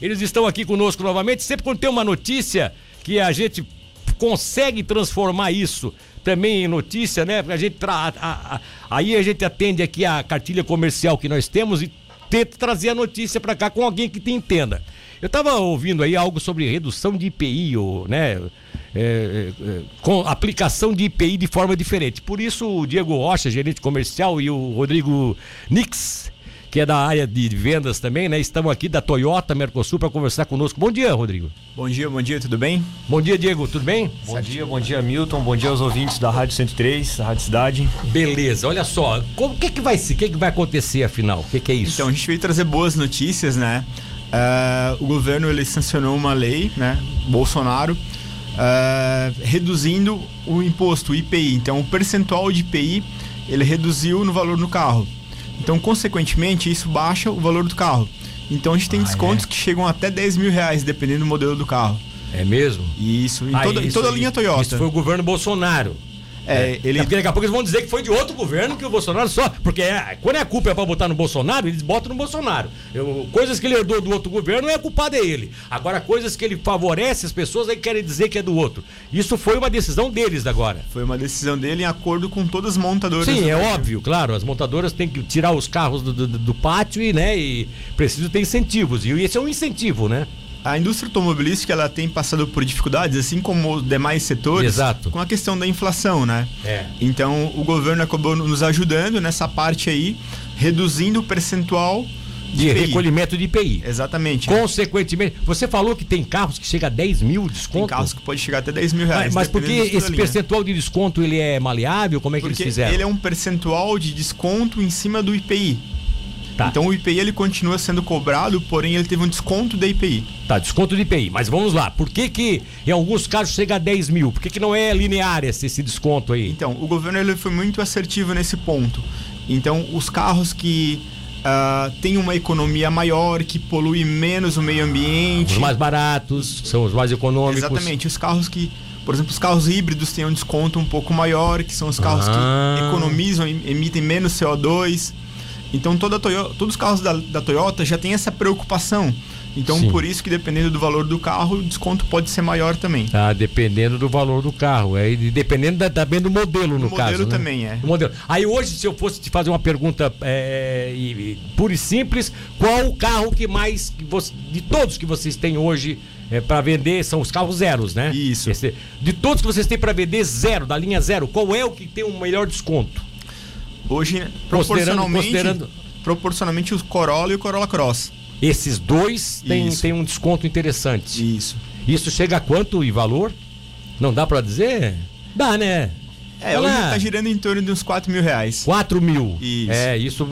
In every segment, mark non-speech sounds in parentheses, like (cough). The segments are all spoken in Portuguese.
Eles estão aqui conosco novamente. Sempre quando tem uma notícia que a gente consegue transformar isso também em notícia, né? A gente tra... a, a, aí a gente atende aqui a cartilha comercial que nós temos e tenta trazer a notícia para cá com alguém que te entenda. Eu estava ouvindo aí algo sobre redução de IPI, ou, né? É, é, com aplicação de IPI de forma diferente. Por isso, o Diego Rocha, gerente comercial, e o Rodrigo Nix, que é da área de vendas também, né? Estamos aqui da Toyota Mercosul para conversar conosco. Bom dia, Rodrigo. Bom dia, bom dia, tudo bem? Bom dia, Diego, tudo bem? Bom dia, bom dia, Milton. Bom dia aos ouvintes da Rádio 103, da Rádio Cidade. Beleza, olha só, o que que vai ser? O que que vai acontecer afinal? O que que é isso? Então, a gente veio trazer boas notícias, né? Uh, o governo ele sancionou uma lei, né? Bolsonaro, uh, reduzindo o imposto, o IPI. Então, o percentual de IPI ele reduziu no valor do carro. Então, consequentemente, isso baixa o valor do carro. Então, a gente tem ah, descontos é? que chegam até 10 mil reais, dependendo do modelo do carro. É mesmo? Isso, em, ah, toda, isso, em toda a linha Toyota. Isso foi o governo Bolsonaro. É, é, ele... É porque daqui a pouco eles vão dizer que foi de outro governo que o Bolsonaro só. Porque é, quando é a culpa é pra botar no Bolsonaro, eles botam no Bolsonaro. Eu, coisas que ele herdou do outro governo, não é culpa dele. Agora, coisas que ele favorece as pessoas, aí querem dizer que é do outro. Isso foi uma decisão deles agora. Foi uma decisão dele em acordo com todas as montadoras. Sim, é óbvio, claro. As montadoras têm que tirar os carros do, do, do pátio e, né, e preciso ter incentivos. E esse é um incentivo, né? A indústria automobilística ela tem passado por dificuldades, assim como os demais setores, Exato. com a questão da inflação, né? É. Então o governo acabou nos ajudando nessa parte aí, reduzindo o percentual de, recolhimento de IPI. Exatamente. Consequentemente, você falou que tem carros que chega a 10 mil de desconto? Tem carros que pode chegar até 10 mil reais. Mas, mas porque esse percentual de desconto ele é maleável? Como é que porque eles fizeram? Ele é um percentual de desconto em cima do IPI. Tá. Então o IPI ele continua sendo cobrado, porém ele teve um desconto da IPI. Tá, desconto de IPI. Mas vamos lá, por que que em alguns casos chega a 10 mil? Por que que não é linear esse, esse desconto aí? Então, o governo ele foi muito assertivo nesse ponto. Então, os carros que uh, têm uma economia maior, que poluem menos o meio ambiente... Os mais baratos, são os mais econômicos. Exatamente, os carros que... Por exemplo, os carros híbridos têm um desconto um pouco maior, que são os carros ah. que economizam, emitem menos CO2. Então toda Toyota, todos os carros da, da Toyota já tem essa preocupação. Então, Sim. por isso que dependendo do valor do carro, o desconto pode ser maior também. Ah, dependendo do valor do carro. É, dependendo da, também do modelo, no do caso. modelo né? também, é. O modelo. Aí hoje, se eu fosse te fazer uma pergunta é, e, pura e simples, qual o carro que mais, que você, de todos que vocês têm hoje é, para vender, são os carros zeros, né? Isso. Esse, de todos que vocês têm para vender, zero, da linha zero, qual é o que tem o melhor desconto? Hoje, proporcionalmente, considerando, proporcionalmente o Corolla e o Corolla Cross. Esses dois têm, têm um desconto interessante. Isso. Isso chega a quanto em valor? Não dá para dizer? Dá, né? É, hoje tá girando em torno de uns 4 mil reais. 4 mil. Isso. É, isso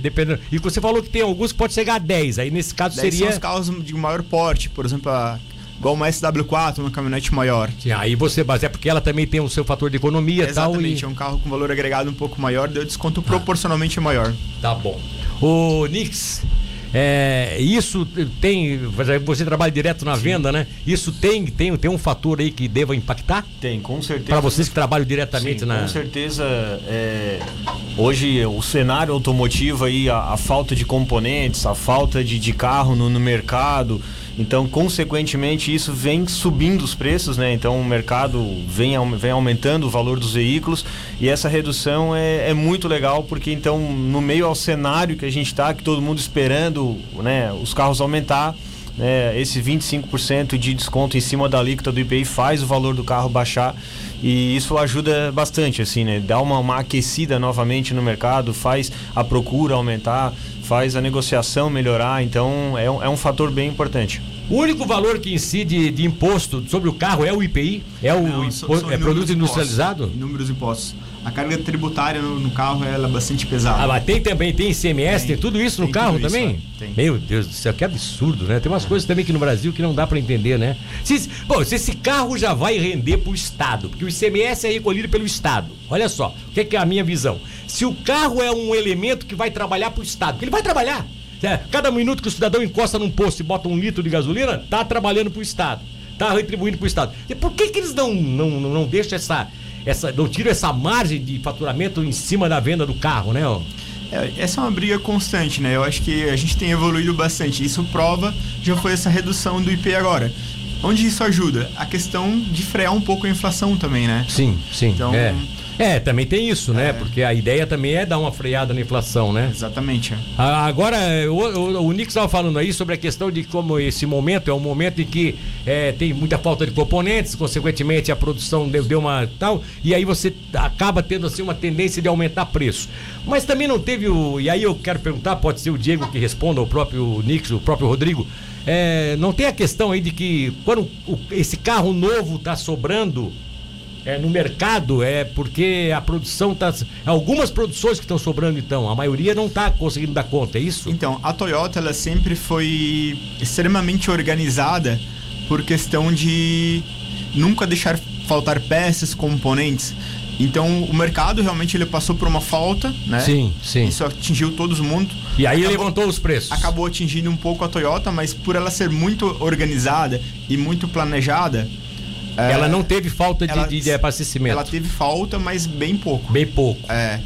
dependendo. E você falou que tem alguns que pode chegar a 10. Aí nesse caso seria. São os carros de maior porte, por exemplo, a igual uma SW4, uma caminhonete maior. Sim, aí você baseia, porque ela também tem o seu fator de economia e tal. Exatamente, é um carro com valor agregado um pouco maior, deu desconto ah. proporcionalmente maior. Tá bom. O Nix, é, isso tem. Você trabalha direto na Sim. venda, né? Isso tem, tem, tem um fator aí que deva impactar? Tem, com certeza. Para vocês que trabalham diretamente Sim, na. Com certeza. É, hoje o cenário automotivo aí, a, a, falta de componentes, a falta de, de carro no, no mercado. Então, consequentemente, isso vem subindo os preços, né? Então, o mercado vem, vem aumentando o valor dos veículos e essa redução é, é muito legal porque, então, no meio ao cenário que a gente está, que todo mundo esperando né, os carros aumentar, né, esse 25% de desconto em cima da alíquota do IPI faz o valor do carro baixar e isso ajuda bastante, assim, né? Dá uma, uma aquecida novamente no mercado, faz a procura aumentar, faz a negociação melhorar, então é um, é um fator bem importante. O único valor que incide de imposto sobre o carro é o IPI? É o Não, impo... é produto industrializado? Inúmeros impostos. A carga tributária no, no carro é bastante pesada. Ah, mas tem também, tem ICMS, tem, tem tudo isso no carro também? Isso, tem. Meu Deus do céu, que absurdo, né? Tem umas é. coisas também que no Brasil que não dá para entender, né? Se, bom, se esse carro já vai render pro Estado, porque o ICMS é recolhido pelo Estado. Olha só, o que é, que é a minha visão? Se o carro é um elemento que vai trabalhar pro Estado, porque ele vai trabalhar. É, cada minuto que o cidadão encosta num posto e bota um litro de gasolina, tá trabalhando pro Estado. Tá retribuindo pro Estado. E por que, que eles não, não, não deixam essa essa, não tira essa margem de faturamento em cima da venda do carro, né? É, essa é uma briga constante, né? Eu acho que a gente tem evoluído bastante. Isso prova, já foi essa redução do IP agora. Onde isso ajuda? A questão de frear um pouco a inflação também, né? Sim, sim. Então, é. É, também tem isso, né? É. Porque a ideia também é dar uma freada na inflação, né? Exatamente. É. Agora, o, o, o Nick estava falando aí sobre a questão de como esse momento é um momento em que é, tem muita falta de componentes, consequentemente a produção deu, deu uma tal, e aí você acaba tendo assim uma tendência de aumentar preço. Mas também não teve o. E aí eu quero perguntar, pode ser o Diego que responda, o próprio Nick, o próprio Rodrigo. É, não tem a questão aí de que quando o, esse carro novo está sobrando é, no mercado é porque a produção está. Algumas produções que estão sobrando, então. A maioria não está conseguindo dar conta, é isso? Então, a Toyota ela sempre foi extremamente organizada por questão de nunca deixar faltar peças, componentes. Então o mercado realmente ele passou por uma falta, né? Sim, sim. Isso atingiu todo mundo. E aí acabou, levantou os preços. Acabou atingindo um pouco a Toyota, mas por ela ser muito organizada e muito planejada, é, ela não teve falta de, ela, de, de abastecimento. Ela teve falta, mas bem pouco. Bem pouco. É.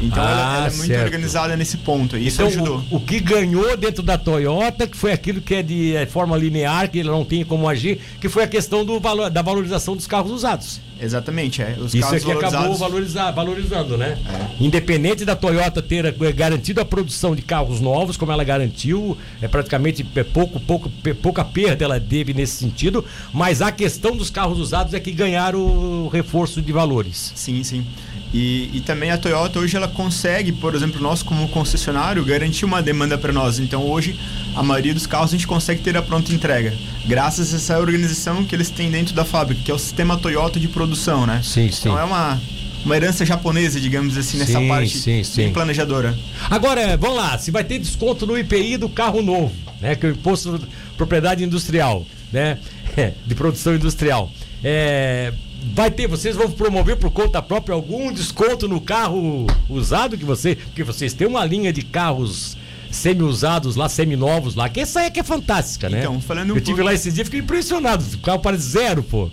Então ah, ela, ela, é muito certo. organizada nesse ponto. Isso então, ajudou. O, o, que ganhou dentro da Toyota, que foi aquilo que é de é, forma linear, que ele não tem como agir, que foi a questão do valor, da valorização dos carros usados. Exatamente, é. Os Isso aqui valorizados... acabou valorizar, valorizando, né? É. Independente da Toyota ter eh, garantido a produção de carros novos, como ela garantiu, é praticamente é pouco, pouco, pouca perda ela teve nesse sentido, mas a questão dos carros usados é que ganharam o reforço de valores. Sim, sim. E, e também a Toyota hoje ela consegue, por exemplo, nós como concessionário, garantir uma demanda para nós. Então hoje a maioria dos carros a gente consegue ter a pronta entrega, graças a essa organização que eles têm dentro da fábrica, que é o sistema Toyota de produção, né? Sim, sim. Então é uma uma herança japonesa, digamos assim, nessa sim, parte sim, sim. bem planejadora. Agora, vamos lá, se vai ter desconto no IPI do carro novo, né? Que é o imposto de propriedade industrial, né? (laughs) de produção industrial. É, vai ter, vocês vão promover por conta própria algum desconto no carro usado que você, porque vocês têm uma linha de carros semi-usados lá, semi-novos lá, que essa é que é fantástica, né? Então, falando Eu tive pouco... lá esse dia, fiquei impressionado, o carro parece zero, pô.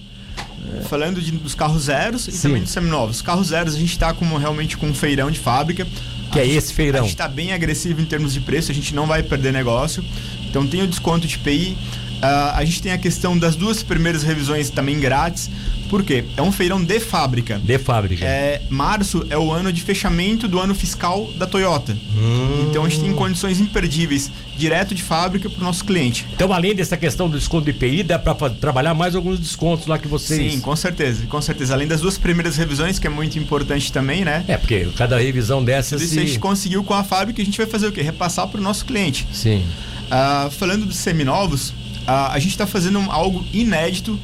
Falando de, dos carros zeros e Sim. também dos seminovos. Os carros zeros a gente está como realmente com um feirão de fábrica. Que a é gente, esse feirão? A gente está bem agressivo em termos de preço, a gente não vai perder negócio. Então tem o desconto de PI, Uh, a gente tem a questão das duas primeiras revisões também grátis. Por quê? É um feirão de fábrica. De fábrica. É, março é o ano de fechamento do ano fiscal da Toyota. Hum. Então a gente tem condições imperdíveis, direto de fábrica para o nosso cliente. Então, além dessa questão do desconto do IPI, dá para trabalhar mais alguns descontos lá que vocês. Sim, com certeza, com certeza. Além das duas primeiras revisões, que é muito importante também, né? É, porque cada revisão dessas. Isso se... a gente conseguiu com a fábrica, a gente vai fazer o quê? Repassar para o nosso cliente. Sim. Uh, falando dos seminovos, a, a gente está fazendo algo inédito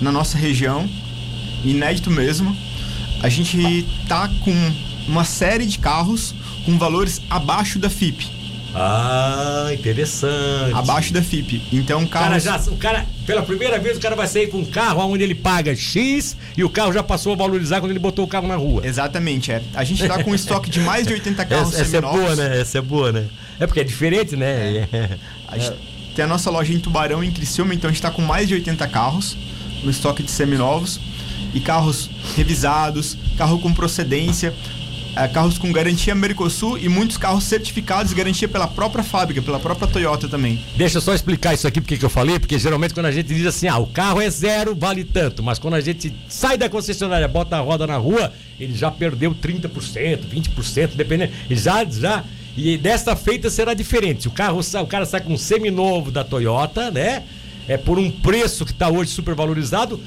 na nossa região, inédito mesmo. A gente tá com uma série de carros com valores abaixo da FIP. Ah, interessante. Abaixo da FIP. Então, carros... cara já, o cara, pela primeira vez, o cara vai sair com um carro onde ele paga X e o carro já passou a valorizar quando ele botou o carro na rua. Exatamente, é. A gente tá com um estoque de mais de 80 (laughs) carros essa, essa é boa, né? Essa é boa, né? É porque é diferente, né? É. A gente tem a nossa loja em Tubarão, em Criciúma, então a gente está com mais de 80 carros no estoque de seminovos. E carros revisados, carro com procedência, é, carros com garantia Mercosul e muitos carros certificados garantia pela própria fábrica, pela própria Toyota também. Deixa eu só explicar isso aqui porque que eu falei, porque geralmente quando a gente diz assim, ah, o carro é zero, vale tanto, mas quando a gente sai da concessionária, bota a roda na rua, ele já perdeu 30%, 20%, dependendo, já, já e desta feita será diferente. O carro, o cara sai com um seminovo da Toyota, né? É por um preço que está hoje super valorizado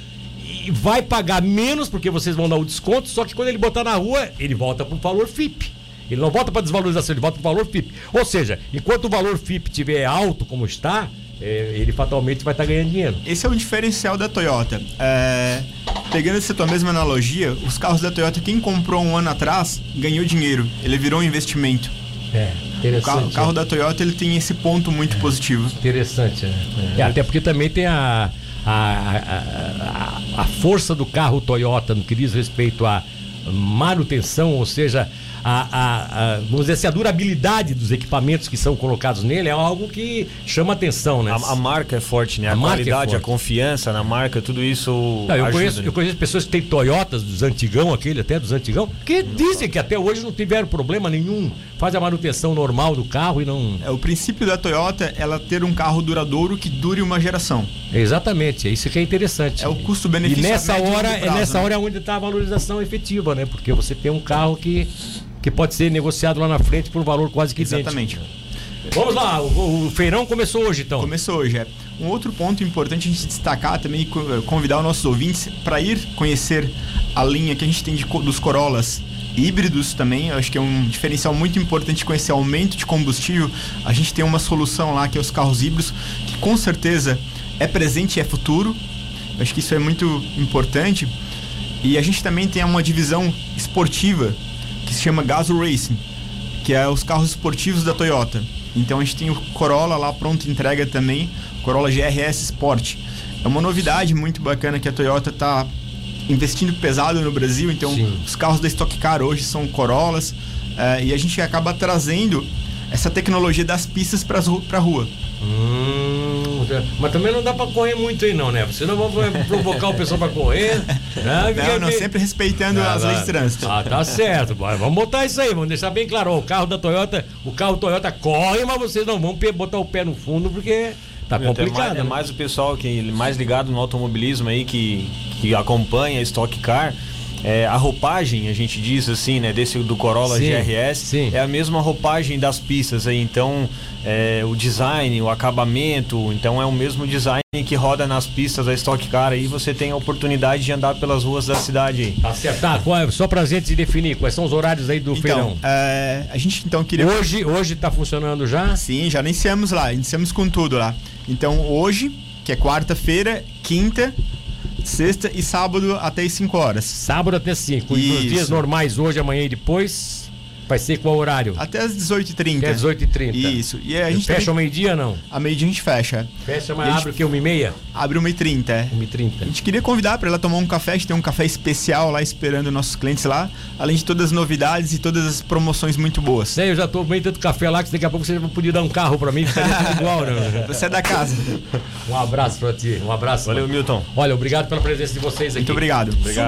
vai pagar menos porque vocês vão dar o desconto, só que quando ele botar na rua, ele volta para o valor FIP. Ele não volta para desvalorização, ele volta para o valor FIP. Ou seja, enquanto o valor FIP estiver alto como está, é, ele fatalmente vai estar tá ganhando dinheiro. Esse é o diferencial da Toyota. É, pegando essa tua mesma analogia, os carros da Toyota, quem comprou um ano atrás, ganhou dinheiro. Ele virou um investimento. É, interessante. O carro, o carro da Toyota ele tem esse ponto muito é, positivo. Interessante, né? É, até porque também tem a, a, a, a, força do carro Toyota no que diz respeito à manutenção, ou seja, a, a, vamos dizer assim, a durabilidade dos equipamentos que são colocados nele é algo que chama atenção, né? A, marca é forte, né? A, a qualidade, é a confiança na marca, tudo isso. Não, eu, conheço, eu conheço pessoas que têm Toyotas dos antigão, aquele até dos antigão, que dizem que até hoje não tiveram problema nenhum. Faz a manutenção normal do carro e não. É, o princípio da Toyota é ela ter um carro duradouro que dure uma geração. Exatamente, é isso que é interessante. É o custo-benefício. E nessa hora, prazo, é nessa né? hora é onde está a valorização efetiva, né? Porque você tem um carro que, que pode ser negociado lá na frente por um valor quase que Exatamente. Idêntico. Vamos lá, o, o, feirão começou hoje então. Começou hoje, é. Um outro ponto importante a gente destacar também e convidar os nossos ouvintes para ir conhecer a linha que a gente tem de, dos Corollas híbridos também, acho que é um diferencial muito importante com esse aumento de combustível. A gente tem uma solução lá que é os carros híbridos, que com certeza é presente e é futuro. Acho que isso é muito importante. E a gente também tem uma divisão esportiva que se chama Gaso Racing, que é os carros esportivos da Toyota. Então a gente tem o Corolla lá pronto entrega também, Corolla GRS Sport. É uma novidade muito bacana que a Toyota está investindo pesado no Brasil. Então Sim. os carros da Stock Car hoje são Corollas uh, e a gente acaba trazendo essa tecnologia das pistas para a rua. Hum, mas também não dá para correr muito aí não, né? Você não vai provocar o pessoal para correr. Né? Não, não, sempre respeitando ah, as leis de trânsito. Ah, tá certo. Vamos botar isso aí, vamos deixar bem claro. o carro da Toyota, o carro Toyota corre, mas vocês não vão botar o pé no fundo porque tá complicado. É mais, né? é mais o pessoal que mais ligado no automobilismo aí que, que acompanha Stock Car é, a roupagem, a gente diz assim, né, desse do Corolla sim, GRS, sim. é a mesma roupagem das pistas aí, então é, o design, o acabamento, então é o mesmo design que roda nas pistas da Stock Car aí você tem a oportunidade de andar pelas ruas da cidade. Acertar, tá, só pra gente definir, quais são os horários aí do então, feirão? É, a gente então queria... Hoje, hoje tá funcionando já? Sim, já iniciamos lá, iniciamos com tudo lá. Então hoje, que é quarta-feira, quinta, Sexta e sábado até as 5 horas. Sábado até 5. E nos dias normais, hoje, amanhã e depois? Vai ser qual horário? Até as 18h30. Até as 18h30. Isso. E a gente fecha ao meio-dia não? A meio-dia a gente fecha. Fecha, mas abre o quê? 1h30? Abre 1h30, é. 1h30. A gente queria convidar para ela tomar um café. A gente tem um café especial lá esperando nossos clientes lá. Além de todas as novidades e todas as promoções muito boas. É, eu já tomei tanto café lá que daqui a pouco você podia dar um carro para mim. Ficaria tudo igual, né? (laughs) Você é da casa. um abraço para ti. Um abraço. Valeu, Milton. Olha, obrigado pela presença de vocês aqui. Muito obrigado. Obrigado.